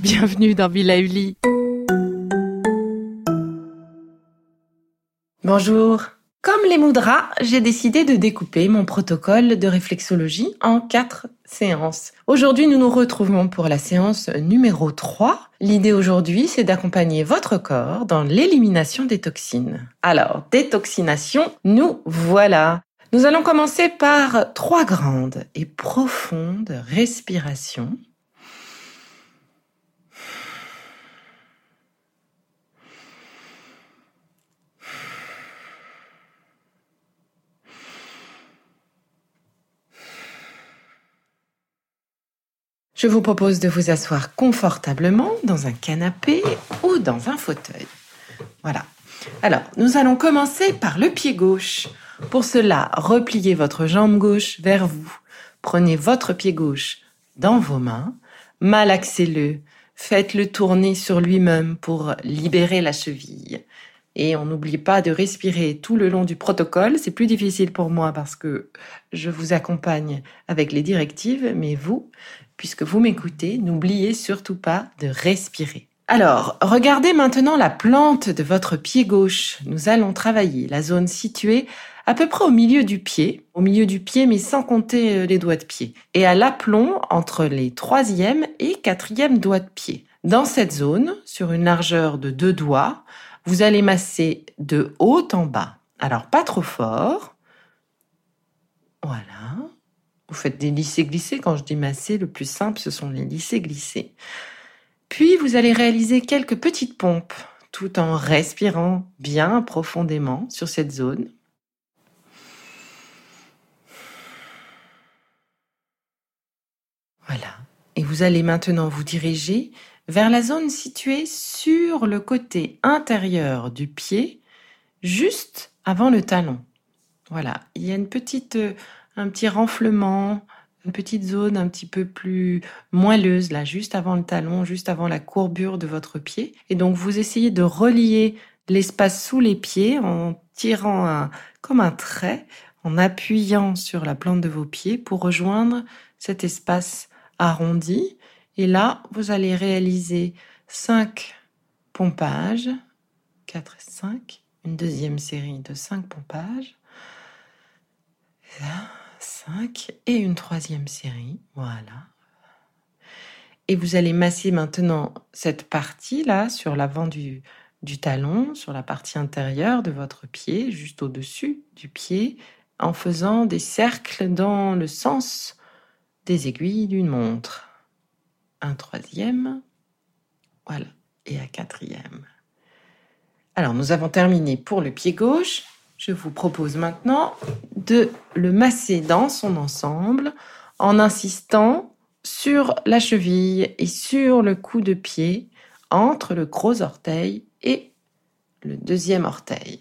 Bienvenue dans Villa Uli. Bonjour. Comme les moudras, j'ai décidé de découper mon protocole de réflexologie en quatre séances. Aujourd'hui, nous nous retrouvons pour la séance numéro 3. L'idée aujourd'hui, c'est d'accompagner votre corps dans l'élimination des toxines. Alors, détoxination, nous voilà. Nous allons commencer par trois grandes et profondes respirations Je vous propose de vous asseoir confortablement dans un canapé ou dans un fauteuil. Voilà. Alors, nous allons commencer par le pied gauche. Pour cela, repliez votre jambe gauche vers vous. Prenez votre pied gauche dans vos mains, malaxez-le, faites-le tourner sur lui-même pour libérer la cheville. Et on n'oublie pas de respirer tout le long du protocole. C'est plus difficile pour moi parce que je vous accompagne avec les directives, mais vous, puisque vous m'écoutez, n'oubliez surtout pas de respirer. Alors, regardez maintenant la plante de votre pied gauche. Nous allons travailler la zone située à peu près au milieu du pied, au milieu du pied mais sans compter euh, les doigts de pied, et à l'aplomb entre les troisième et quatrième doigts de pied. Dans cette zone, sur une largeur de deux doigts, vous allez masser de haut en bas. Alors pas trop fort. Voilà. Vous faites des lissés-glissés. Quand je dis masser, le plus simple, ce sont les lissés-glissés. Puis, vous allez réaliser quelques petites pompes tout en respirant bien profondément sur cette zone. Voilà. Et vous allez maintenant vous diriger vers la zone située sur le côté intérieur du pied, juste avant le talon. Voilà. Il y a une petite un petit renflement, une petite zone un petit peu plus moelleuse, là, juste avant le talon, juste avant la courbure de votre pied. Et donc, vous essayez de relier l'espace sous les pieds en tirant un, comme un trait, en appuyant sur la plante de vos pieds pour rejoindre cet espace arrondi. Et là, vous allez réaliser cinq pompages, 4 et 5, une deuxième série de cinq pompages. Là. 5 et une troisième série. Voilà. Et vous allez masser maintenant cette partie-là sur l'avant du, du talon, sur la partie intérieure de votre pied, juste au-dessus du pied, en faisant des cercles dans le sens des aiguilles d'une montre. Un troisième, voilà, et un quatrième. Alors, nous avons terminé pour le pied gauche. Je vous propose maintenant de le masser dans son ensemble en insistant sur la cheville et sur le coup de pied entre le gros orteil et le deuxième orteil.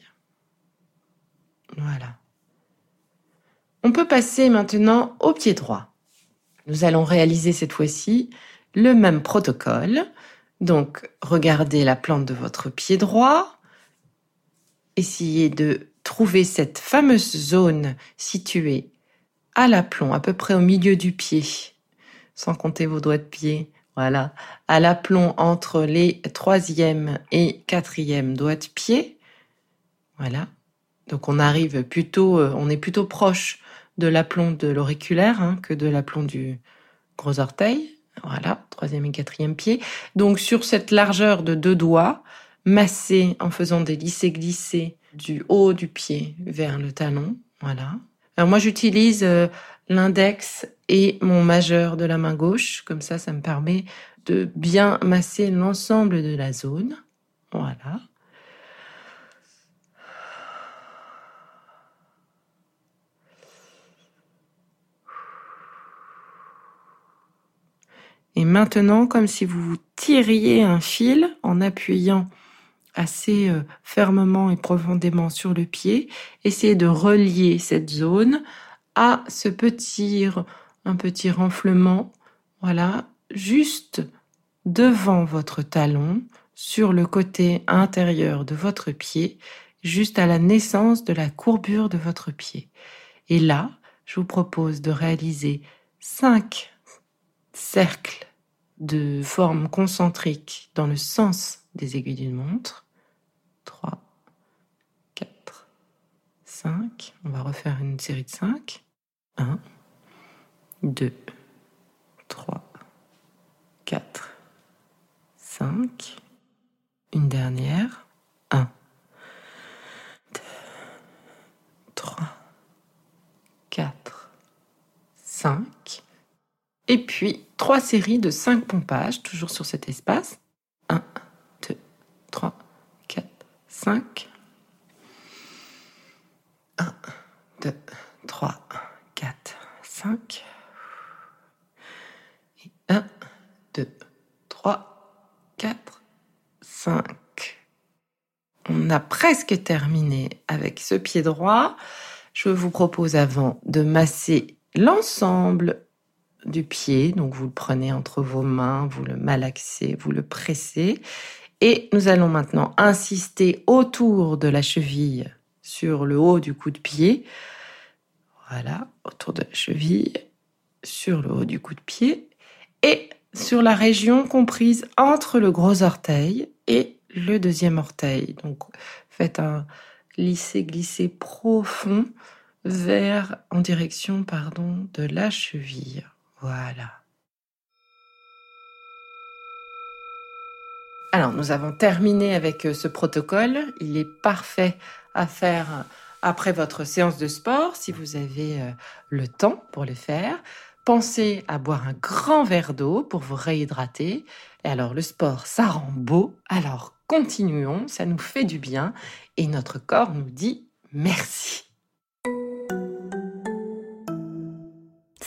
Voilà. On peut passer maintenant au pied droit. Nous allons réaliser cette fois-ci le même protocole. Donc, regardez la plante de votre pied droit. Essayez de trouver cette fameuse zone située à l'aplomb, à peu près au milieu du pied, sans compter vos doigts de pied, voilà, à l'aplomb entre les troisième et quatrième doigts de pied, voilà. Donc on arrive plutôt, euh, on est plutôt proche de l'aplomb de l'auriculaire hein, que de l'aplomb du gros orteil, Voilà, troisième et quatrième pied. Donc sur cette largeur de deux doigts, massez en faisant des lissés-glissés du haut du pied vers le talon. Voilà. Alors moi j'utilise euh, l'index et mon majeur de la main gauche. Comme ça, ça me permet de bien masser l'ensemble de la zone. Voilà. Et maintenant, comme si vous tiriez un fil en appuyant assez euh, fermement et profondément sur le pied, essayez de relier cette zone à ce petit, renflement, voilà, juste devant votre talon, sur le côté intérieur de votre pied, juste à la naissance de la courbure de votre pied. Et là, je vous propose de réaliser cinq cercles de forme concentrique dans le sens des aiguilles d'une montre. 3, 4, 5. On va refaire une série de 5. 1, 2, 3, 4, 5. Une dernière. 1, 2, 3, 4, 5. Et puis, trois séries de 5 pompages, toujours sur cet espace. 1, 2, 3, 4, 5. 1, 2, 3, 4, 5. Et 1, 2, 3, 4, 5. On a presque terminé avec ce pied droit. Je vous propose avant de masser l'ensemble du pied. Donc vous le prenez entre vos mains, vous le malaxez, vous le pressez. Et nous allons maintenant insister autour de la cheville sur le haut du coup de pied. Voilà, autour de la cheville, sur le haut du coup de pied. Et sur la région comprise entre le gros orteil et le deuxième orteil. Donc faites un lisser-glisser profond vers en direction pardon de la cheville. Voilà. Alors, nous avons terminé avec euh, ce protocole. Il est parfait à faire euh, après votre séance de sport, si vous avez euh, le temps pour le faire. Pensez à boire un grand verre d'eau pour vous réhydrater. Et alors, le sport, ça rend beau. Alors, continuons, ça nous fait du bien. Et notre corps nous dit merci.